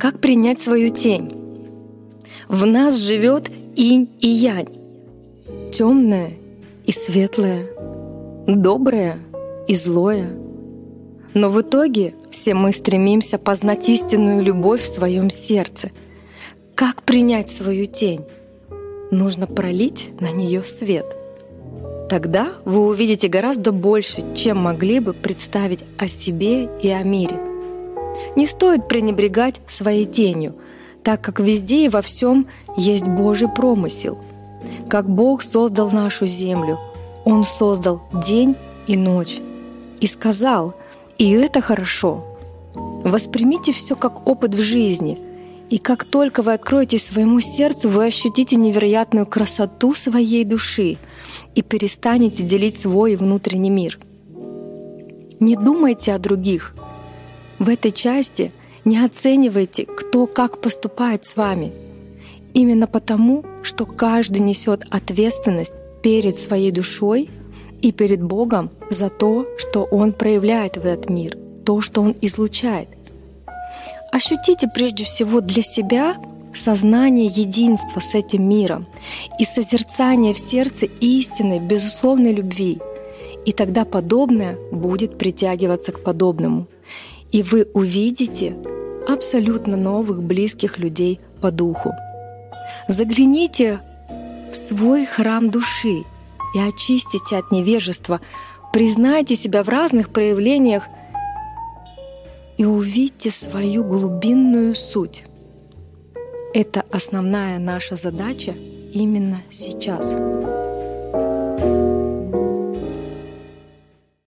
Как принять свою тень? В нас живет инь и янь, темное и светлое, доброе и злое. Но в итоге все мы стремимся познать истинную любовь в своем сердце. Как принять свою тень? Нужно пролить на нее свет — Тогда вы увидите гораздо больше, чем могли бы представить о себе и о мире. Не стоит пренебрегать своей тенью, так как везде и во всем есть Божий промысел. Как Бог создал нашу землю, Он создал день и ночь. И сказал, и это хорошо. Воспримите все как опыт в жизни — и как только вы откроете своему сердцу, вы ощутите невероятную красоту своей души и перестанете делить свой внутренний мир. Не думайте о других. В этой части не оценивайте, кто как поступает с вами. Именно потому, что каждый несет ответственность перед своей душой и перед Богом за то, что Он проявляет в этот мир, то, что Он излучает. Ощутите прежде всего для себя сознание единства с этим миром и созерцание в сердце истинной, безусловной любви. И тогда подобное будет притягиваться к подобному. И вы увидите абсолютно новых близких людей по духу. Загляните в свой храм души и очистите от невежества. Признайте себя в разных проявлениях и увидьте свою глубинную суть. Это основная наша задача именно сейчас.